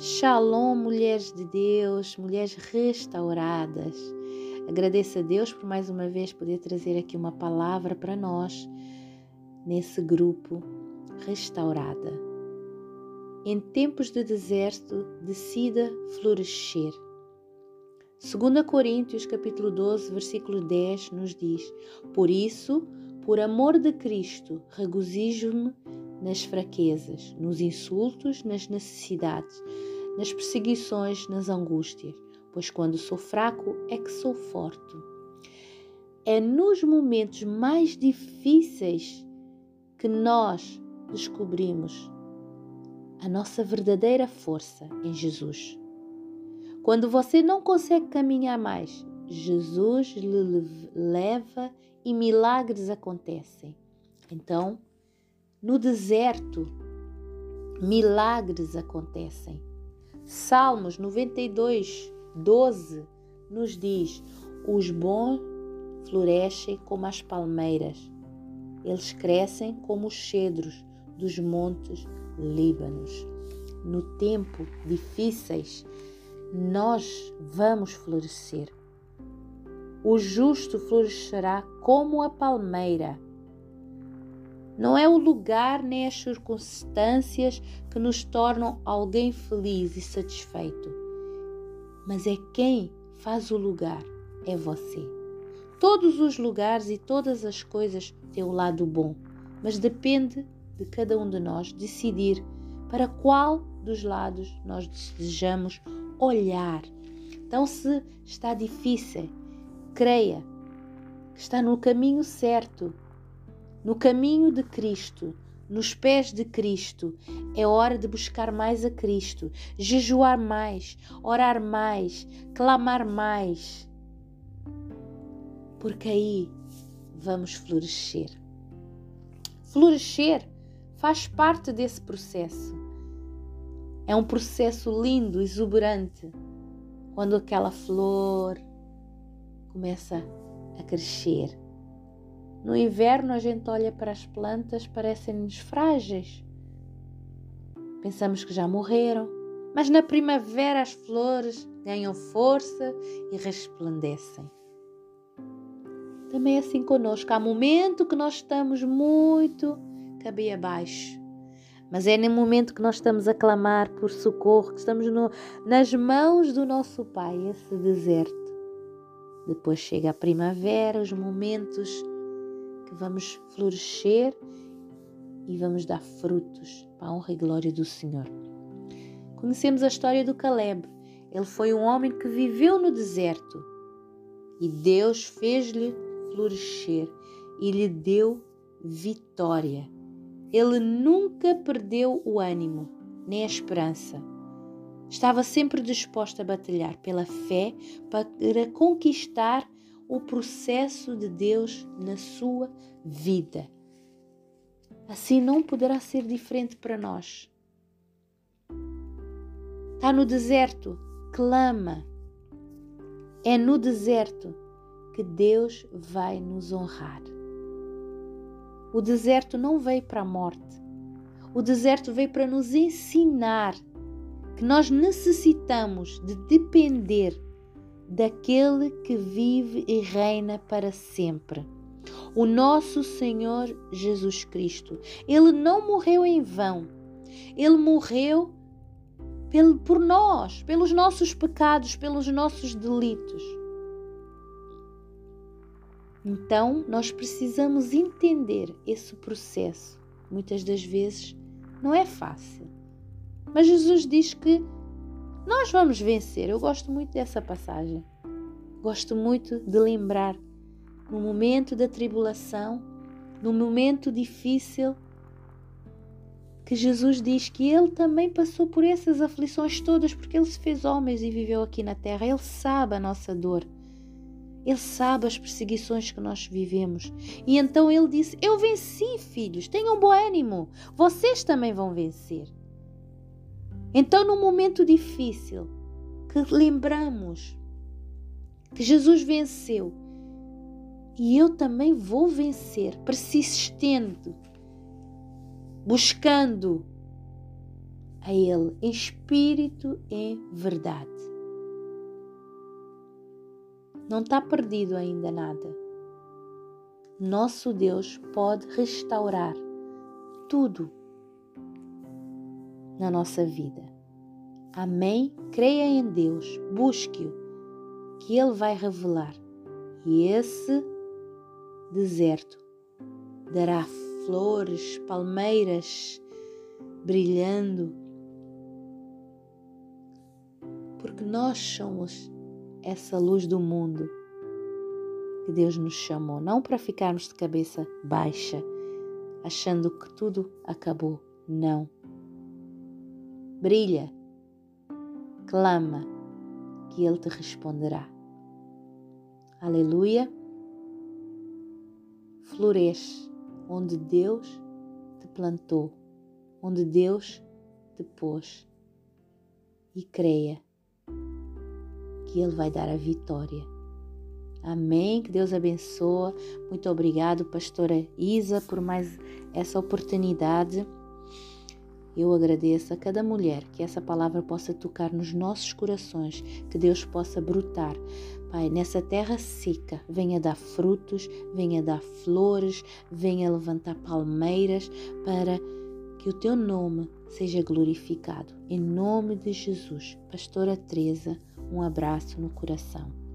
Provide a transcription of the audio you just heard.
Shalom, mulheres de Deus, mulheres restauradas. Agradeço a Deus por mais uma vez poder trazer aqui uma palavra para nós nesse grupo restaurada. Em tempos de deserto, decida florescer. 2 Coríntios capítulo 12, versículo 10 nos diz: Por isso, por amor de Cristo, regozijo-me nas fraquezas, nos insultos, nas necessidades, nas perseguições, nas angústias, pois quando sou fraco é que sou forte. É nos momentos mais difíceis que nós descobrimos a nossa verdadeira força em Jesus. Quando você não consegue caminhar mais, Jesus lhe leva e milagres acontecem. Então, no deserto, milagres acontecem. Salmos 92, 12 nos diz: Os bons florescem como as palmeiras, eles crescem como os cedros dos montes Líbanos. No tempo difíceis, nós vamos florescer. O justo florescerá como a palmeira. Não é o lugar nem as circunstâncias que nos tornam alguém feliz e satisfeito, mas é quem faz o lugar, é você. Todos os lugares e todas as coisas têm o lado bom, mas depende de cada um de nós decidir para qual dos lados nós desejamos olhar. Então, se está difícil, creia que está no caminho certo, no caminho de Cristo, nos pés de Cristo. É hora de buscar mais a Cristo, jejuar mais, orar mais, clamar mais. Porque aí vamos florescer. Florescer faz parte desse processo. É um processo lindo, exuberante, quando aquela flor começa a crescer. No inverno, a gente olha para as plantas, parecem-nos frágeis. Pensamos que já morreram, mas na primavera as flores ganham força e resplandecem. Também é assim conosco. Há momento que nós estamos muito cabeça abaixo. Mas é no momento que nós estamos a clamar por socorro, que estamos no, nas mãos do nosso Pai, esse deserto. Depois chega a primavera, os momentos que vamos florescer e vamos dar frutos para a honra e glória do Senhor. Conhecemos a história do Caleb. Ele foi um homem que viveu no deserto e Deus fez-lhe florescer e lhe deu vitória. Ele nunca perdeu o ânimo, nem a esperança. Estava sempre disposto a batalhar pela fé para conquistar o processo de Deus na sua vida. Assim não poderá ser diferente para nós. Está no deserto, clama. É no deserto que Deus vai nos honrar. O deserto não veio para a morte. O deserto veio para nos ensinar que nós necessitamos de depender daquele que vive e reina para sempre. O nosso Senhor Jesus Cristo. Ele não morreu em vão. Ele morreu por nós, pelos nossos pecados, pelos nossos delitos. Então, nós precisamos entender esse processo. Muitas das vezes não é fácil. Mas Jesus diz que nós vamos vencer. Eu gosto muito dessa passagem. Gosto muito de lembrar no momento da tribulação, no momento difícil, que Jesus diz que ele também passou por essas aflições todas, porque ele se fez homem e viveu aqui na terra. Ele sabe a nossa dor. Ele sabe as perseguições que nós vivemos. E então ele disse: Eu venci, filhos, tenham bom ânimo, vocês também vão vencer. Então, num momento difícil, que lembramos que Jesus venceu, e eu também vou vencer, persistendo, buscando a Ele em espírito e em verdade. Não está perdido ainda nada. Nosso Deus pode restaurar tudo na nossa vida. Amém? Creia em Deus, busque-o, que Ele vai revelar. E esse deserto dará flores, palmeiras brilhando, porque nós somos essa luz do mundo que Deus nos chamou, não para ficarmos de cabeça baixa, achando que tudo acabou. Não. Brilha, clama, que Ele te responderá. Aleluia. Floresce onde Deus te plantou, onde Deus te pôs. E creia que Ele vai dar a vitória. Amém. Que Deus abençoe. Muito obrigado, pastora Isa, por mais essa oportunidade. Eu agradeço a cada mulher que essa palavra possa tocar nos nossos corações, que Deus possa brotar. Pai, nessa terra seca, venha dar frutos, venha dar flores, venha levantar palmeiras para que o teu nome seja glorificado. Em nome de Jesus, Pastora Teresa, um abraço no coração.